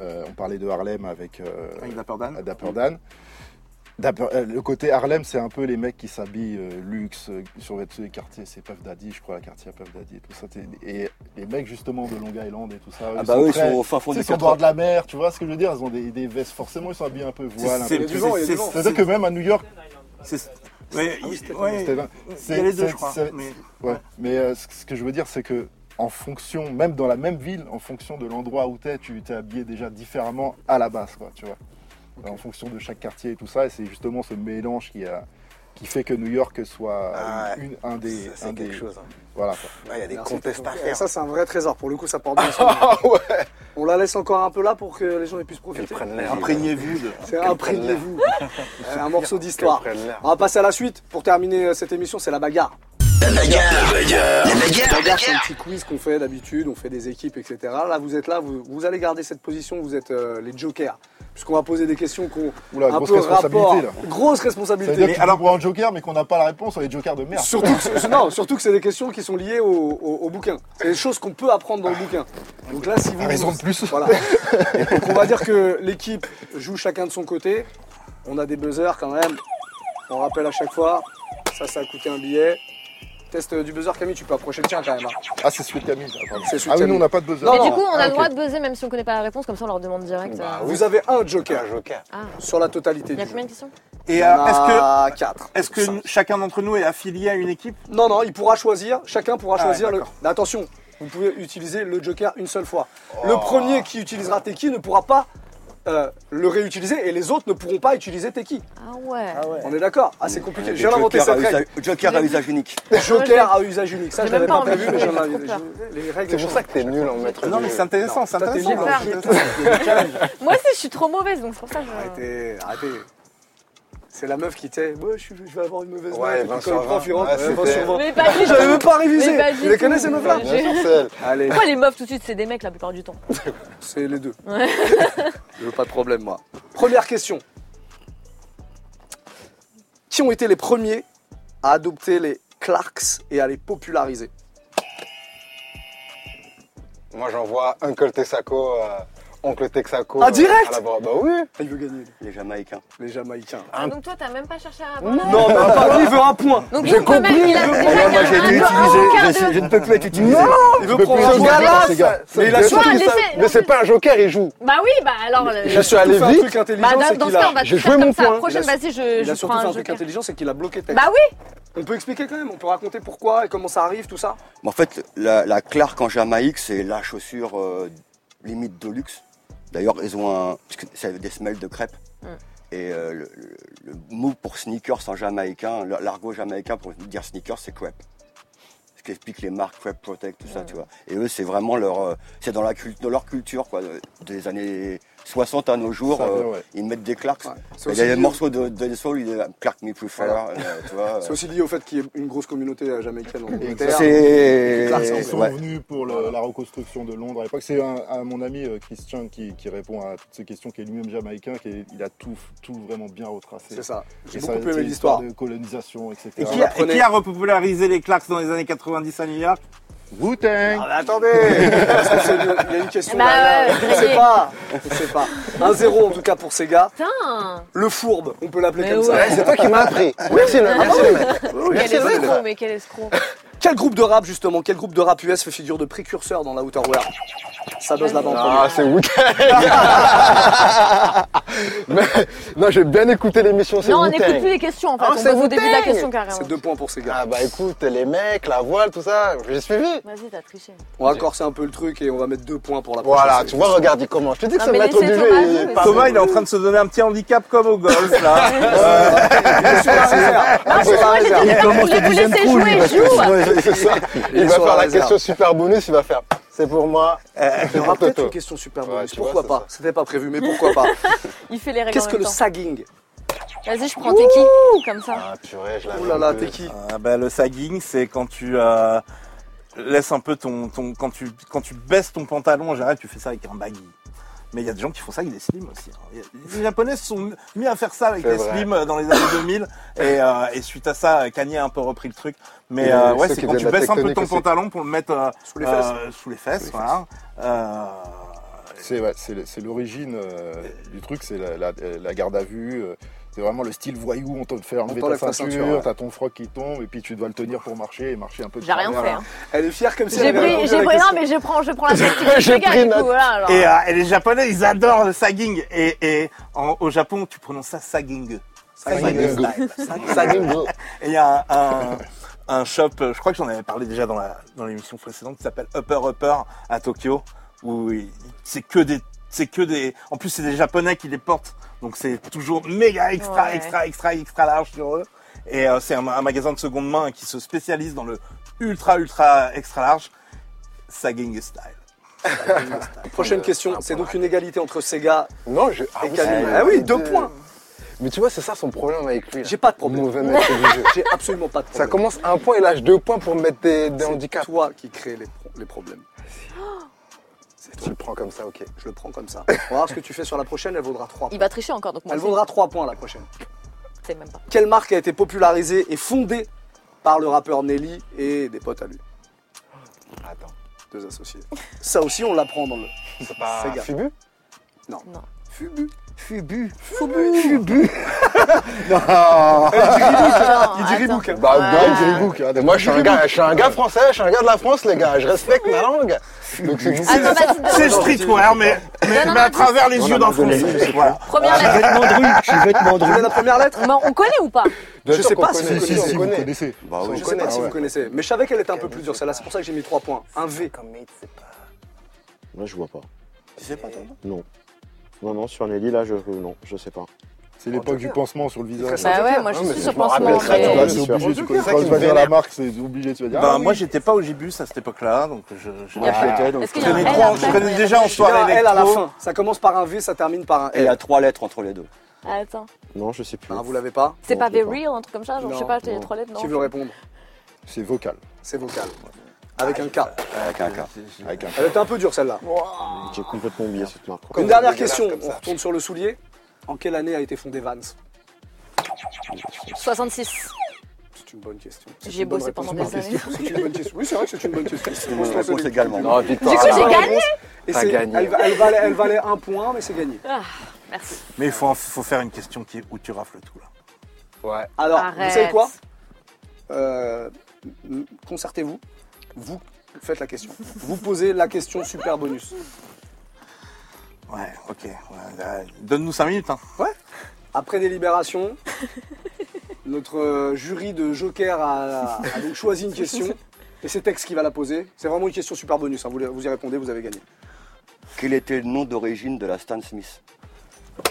euh, on parlait de Harlem avec, euh, Avec Dapper Dan. Dapper euh, le côté Harlem, c'est un peu les mecs qui s'habillent euh, luxe, euh, sur les quartiers, c'est Puff Daddy, je crois, la quartier à Puff Daddy et tout ça. t'es- Et les mecs justement de Long Island et tout ça. Ah bah eux, ils sont au fin fond tu sais, du ils sont au bord 80. de la mer, tu vois ce que je veux dire? Ils ont des, des vestes, forcément, ils sont habillés un peu voile. C'est-à-dire que même à New York, c'est- ouais, Ah oui, il- c'était- ouais, c'était- il y a les deux, je crois. mais- Ouais, mais euh, ce que je veux dire, c'est que en fonction, même dans la même ville, en fonction de l'endroit où tu es, tu t'es habillé déjà différemment à la base, quoi, tu vois. En fonction de chaque quartier et tout ça, et c'est justement ce mélange qui a qui fait que New York soit Ah, une, un des, Ça, un c'est des, quelque chose. hein. voilà. Il y a des Merci. contestes à faire. ça, c'est un vrai trésor. Pour le coup, ça porte bien son nom. Ah ouais On la laisse encore un peu là pour que les gens puissent profiter. Imprégnez-vous de. C'est imprégnez-vous. C'est un morceau d'histoire. On va passer à la suite. Pour terminer euh, cette émission, c'est la bagarre. La bagarre, c'est un petit quiz qu'on fait d'habitude, on fait des équipes, etc. Là, vous êtes là, vous, vous allez garder cette position, vous êtes euh, les jokers. Puisqu'on va poser des questions qui ont Oula, un grosse peu responsabilité, rapport. là. Grosse Ça veut responsabilité. dire que alors- pour un joker, mais qu'on n'a pas la réponse, on est joker de merde. Surtout que, non, surtout que c'est des questions qui sont liées au, au- au bouquin. C'est des choses qu'on peut apprendre dans le bouquin. Donc là, si vous. Ah, raison de plus. Voilà. Donc on va dire que l'équipe joue chacun de son côté. On a des buzzers quand même. On rappelle à chaque fois. Ça, ça a coûté un billet. Test du buzzer, Camille, tu peux approcher le tien quand même. hein. Ah, c'est celui de Camille. Ah, pardon. C'est celui de Ah oui, Camille. nous, on n'a pas de buzzer. Non, Mais non. du coup, on a Ah, le droit ok. de buzzer même si on connaît pas la réponse, comme ça on leur demande direct. Bah euh. Vous avez un joker Un joker. Ah, sur la totalité il y a du jeu. combien de questions Et Il y euh, en est-ce que, a quatre. est-ce que chacun d'entre nous est affilié à une équipe Non, non, il pourra choisir. Chacun pourra Ah, choisir le. d'accord. Mais attention, vous pouvez utiliser le joker une seule fois. Le premier qui utilisera Teki ne pourra pas euh, le réutiliser et les autres ne pourront pas utiliser Teki. Ah ouais. On est d'accord Ah, c'est compliqué. Des Je viens d'inventer jokers cette règle. Joker à usage unique. Joker à usage unique. Ça, J'ai je l'avais même pas prévu, mais j'ai j'en trop avais. peur. je- Les règles C'est pour ça que t'es nul en maître Non, mais c'est intéressant, c'est intéressant. Moi aussi, je suis trop mauvaise, donc c'est pour ça que je. Arrêtez, arrêtez. C'est la meuf qui était. Ouais, je, vais avoir une mauvaise Ouais, note. Et puis 20 quand sur le prof, il 20. rentre, Ouais, ouais, 20 c'était- sur 20. Mais pas J'avais même pas révisé. Mais pas Tu les tout. connais ces meufs-là. Allez, Pourquoi les meufs tout de suite c'est des mecs la plupart du temps? C'est les deux. Je veux pas de problème, moi. Première question. Qui ont été les premiers à adopter les Clarks et à les populariser? Moi, j'envoie Uncle Texaco, euh, Oncle Texaco. Ah, euh, direct à. Bah oui. Il veut gagner. Les Jamaïcains. les Jamaïcains. Ah, Donc toi, t'as même pas cherché à. Non, même pas. Lui, il veut un point. Donc J'ai compris. moi j'ai été utilisé, je, ne peux plus être utilisé. Il veut prendre jouer, ces gars. Mais il a Non, Mais c'est pas un joker, il joue. Bah oui, bah alors. le- Je suis Surtout allé fait un vite. truc intelligent, Bah c'est dans ce cas, on va J'ai tout faire joué mon comme ça. point. Prochaine, Il a- vas-y, je, Il a surtout fait un truc intelligent, c'est qu'il a bloqué. Bah oui On peut expliquer quand même, on peut raconter pourquoi et comment ça arrive, tout ça Mais en fait, la, la Clark en Jamaïque, c'est la chaussure euh, limite de luxe. D'ailleurs, ils ont un. Parce que c'est des semelles de crêpes. Mm. Et euh, le, le- le mot pour sneakers en jamaïcain, l'argot jamaïcain pour dire sneakers, c'est crêpe. Ce qu'expliquent les marques Prep Protect, tout ça, tu vois. Et eux, c'est vraiment leur, euh, c'est dans la cul- dans leur culture, quoi, de- des années 60 à nos jours. Euh, ouais. Ils mettent des Clarks. Ouais. C'est Il aussi y a des lié- morceaux de, de soul, il y a Clark Me Prefer, Voilà. euh, tu vois. C'est aussi lié au fait qu'il y ait une grosse communauté euh, jamaïcaine en Angleterre. Clarks, Ouais. sont ouais. venus pour le- la reconstruction de Londres à l'époque. C'est un, un- mon ami euh, Christian qui, qui répond à toutes ces questions, qui est lui-même jamaïcain, qui est- il a tout, tout vraiment bien retracé. C'est ça. J'ai beaucoup ça, aimé l'histoire. de colonisation, etc. Et qui, a, et qui a repopularisé les claques dans les années 90 à New York Wu-Tang Ah, attendez Parce que c'est une- Il y a une question Bah derrière. ouais, Je sais grillé. pas. Je sais pas. 1-0 en tout cas pour ces gars. Putain Le fourbe, on peut l'appeler Mais comme ouais. ça. Ouais, c'est toi qui m'as appris. Merci, le, merci le maître. Quel Merci le maître. escroc, mais quel escroc Quel groupe de rap justement, quel groupe de rap US fait figure de précurseur dans la outerwear Ça dose là-bas Ah, c'est Wu-Tang Mais, Non, j'ai bien écouté l'émission, c'est Non, on n'écoute plus les questions en fait. Ah, on pose au début de la question carrément. C'est deux points pour ces gars. Ah bah écoute, les mecs, la voile, tout ça, j'ai suivi. Vas-y, t'as triché. On va corser un peu le truc et on va mettre deux points pour la prochaine. Voilà, tu vois, regarde, il commence. Je te dis que c'est le maître du jeu. Thomas il est c'est pas- Thomas, il est en train de se donner un petit handicap comme au golf, là. Il est sur la réserve. C'est ça. Il va faire la réserve. question super bonus, il va faire. C'est pour moi. Il y aura peut-être une question super bonus. Pourquoi pas? C'était pas prévu, mais pourquoi pas? Il fait les règles Qu'est-ce que le sagging? Vas-y, je prends tes qui Comme ça. Ah purée, je l'avais. Oh là là, qui Ah, bah, le sagging, c'est quand tu euh, laisses un peu ton, ton quand tu quand tu baisses ton pantalon en général, tu fais ça avec un baggy. Mais il y a des gens qui font ça avec des slims aussi. hein. Les Japonais se sont mis à faire ça avec les vrai. slims euh, dans les années 2000 et, euh, et suite à ça, Kanye a un peu repris le truc. Mais euh, ouais, c'est quand tu baisses un peu ton pantalon pour le mettre euh, Sous les fesses. euh, sous les fesses. voilà. Euh, C'est ouais, l'origine euh, du truc, c'est la, la- la garde à vue. C'est vraiment le style voyou, on te fait enlever ta ta ceinture, t'as ton froc qui tombe et puis tu dois le tenir pour marcher et marcher un peu de J'ai rien fait. hein. Elle est fière comme si J'ai elle avait pris, j'ai pris, non mais je prends, je prends la J'ai pris note. voilà, et, euh, et les Japonais, ils adorent le sagging. Et, et en- au Japon, tu prononces ça sagging. Sagging. Sagging. Et il y a un, un, un shop, je crois que j'en avais parlé déjà dans la dans l'émission précédente, qui s'appelle Upper Upper à Tokyo, où c'est que des c'est que des en plus c'est des japonais qui les portent donc c'est toujours méga extra Ouais. extra extra extra large sur eux et euh, c'est un, un magasin de seconde main qui se spécialise dans le ultra ultra extra large sagging style Prochaine question, c'est donc une égalité entre gars Non, je. Ah et oui, Camille. Ah oui, deux points. Mais tu vois, c'est ça son problème avec lui. J'ai pas de problème. Mauvais maître du jeu. J'ai absolument pas de Ça problème. commence à un point, il lâche deux points pour mettre des, des C'est handicaps. toi qui crée les, pro- les problèmes. Tu le prends comme ça, ok. Je le prends comme ça. On va voir ce que tu fais sur la prochaine, elle vaudra 3 Il points. va tricher encore, donc moi Elle aussi. vaudra 3 points la prochaine. C'est même pas. Quelle marque a été popularisée et fondée par le rappeur Nelly et des potes à lui? Attends. Deux associés. Ça aussi, on l'apprend dans le. C'est pas. Fubu? Non. Fubu. Fubu. Fubu. Attends, Il dit attends. Reebok. hein. Bah, Ah. non, il dit Reebok, hein. Moi, je suis un gars, je suis un gars français, je suis un gars de la France, les gars. Je respecte ma langue. Donc, c'est vas-y, donne- c'est streetwear mais mais, non, mais à non, travers les non, yeux non, d'un non, français non, voilà. Première lettre. Je suis vêtements de Vous avez rue. la première lettre Mais on connaît ou pas Je sais pas si vous Si, connaissez, si, vous. Bah. Je sais pas si ah vous ouais. connaissez. Mais je savais qu'elle était un peu plus dure celle-là, c'est pour ça que j'ai mis 3 points. Un V. Moi, je vois pas. Tu sais pas, toi Non. Non, non, sur Nelly, là, je, non, je sais pas. C'est l'époque du pansement sur le visage. Bah ouais, moi je suis sur pansement. mais- c'est obligé, tu connais. Vas dire la marque, c'est obligé, tu vas dire. Bah, ah moi j'étais pas au Gibus à cette époque-là donc je, je, connais, L trois- après je connais Ouais, déjà en soirée un L à la fin. Ça commence par un V, ça termine par un Et il y a L. trois lettres entre les deux. Attends. Non, je sais plus. Ah, vous l'avez pas C'est pas very real, un truc comme ça Genre, je sais pas, il y a non. trois lettres, non Qui veut répondre C'est vocal. C'est vocal. Avec un K. Avec un K. Avec un Elle était un peu dure celle-là. J'ai complètement oublié cette marque. Une dernière question, on retourne sur le soulier. En quelle année a été fondé Vans? 66. C'est une bonne question. C'est J'y ai une bonne bossé pendant des années. C'est une bonne question. Oui, c'est vrai que c'est une bonne question. C'est une réponse également. Non. Du coup, j'ai gagné Et T'as c'est- gagné. Elle, elle valait, elle valait un point, mais c'est gagné. Ah, merci. mais il faut, faut faire une question qui est où tu rafles tout là Ouais. Alors, Arrête. vous savez quoi? Euh, Concertez-vous. Vous faites la question. Vous posez la question super bonus. ouais ok ouais, donne-nous 5 minutes hein. Après délibération, notre euh, jury de Joker a, a donc choisi une question. Et c'est Tex qui va la poser. C'est vraiment une question super bonus. hein. Vous, vous y répondez, vous avez gagné. Quel était le nom d'origine de la Stan Smith?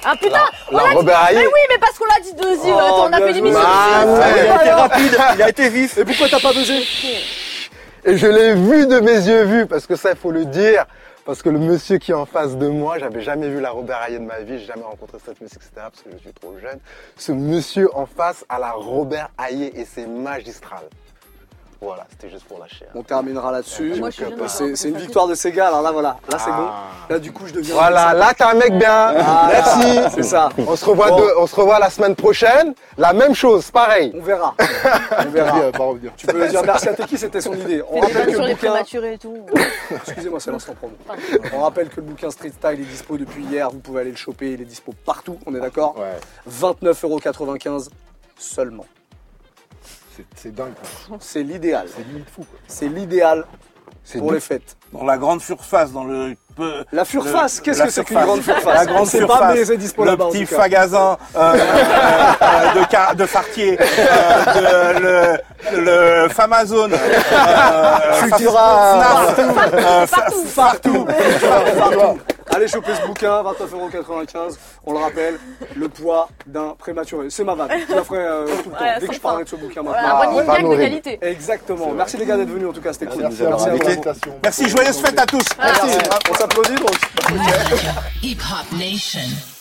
Ah putain La Robert Mais oui, mais parce qu'on l'a dit deux. Oh, Attends, on a fait l'émission. Ah, ouais. Il a été rapide, il a été vif. Et pourquoi t'as pas buzzé? Et je l'ai vu de mes yeux vus, parce que ça, il faut le dire. Parce que le monsieur qui est en face de moi, j'avais jamais vu la Robert Hayé de ma vie, j'ai jamais rencontré cette musique, etc. parce que je suis trop jeune. Ce monsieur en face a la Robert Hayé et c'est magistral. Voilà, c'était juste pour lâcher. hein. On terminera là-dessus. Jeune, C'est- comment une victoire de Sega. Alors là, voilà. Là, c'est Ah. bon. Là, du coup, je deviens. Voilà, là t'es un mec bien. Ah, Merci. C'est ça. On se revoit, Bon. de- on se revoit la semaine prochaine. La même chose, pareil. On verra. On verra. Vas-y, euh, pas revenir. Tu peux le dire merci à Teki, c'était son idée. On rappelle que sur le les bouquin. prématurés et tout. Excusez-moi, c'est l'instant promo. On rappelle que le bouquin Street Style est dispo depuis hier. Vous pouvez aller le choper. Il est dispo partout. On est d'accord Ouais, 29,95€ seulement. C'est- dingue. quoi. C'est l'idéal. C'est limite fou. C'est l'idéal pour les fêtes. Dans la grande surface, dans le peu- La surface, qu'est-ce que c'est qu'une surface. grande surface La grande C'est pas surface. mais c'est dispo le petit magasin euh, euh, euh, de, car- de Fartier, euh, de- le, le Famazone, euh, Futura. Euh, Partout, partout, partout. Allez choper ce bouquin, 29,95€. On le rappelle, le poids d'un prématuré. C'est ma vanne. Je la ferai euh, tout le temps. Ouais, Dès que je parlerai de ce bouquin Voilà, maintenant. un running pas gag de qualité. Exactement. Merci les gars d'être venus en tout cas, c'était cool. Merci à Merci à vous. l'invitation. Merci, joyeuse fête à tous. Merci. On s'applaudit donc. Hip Hop Nation.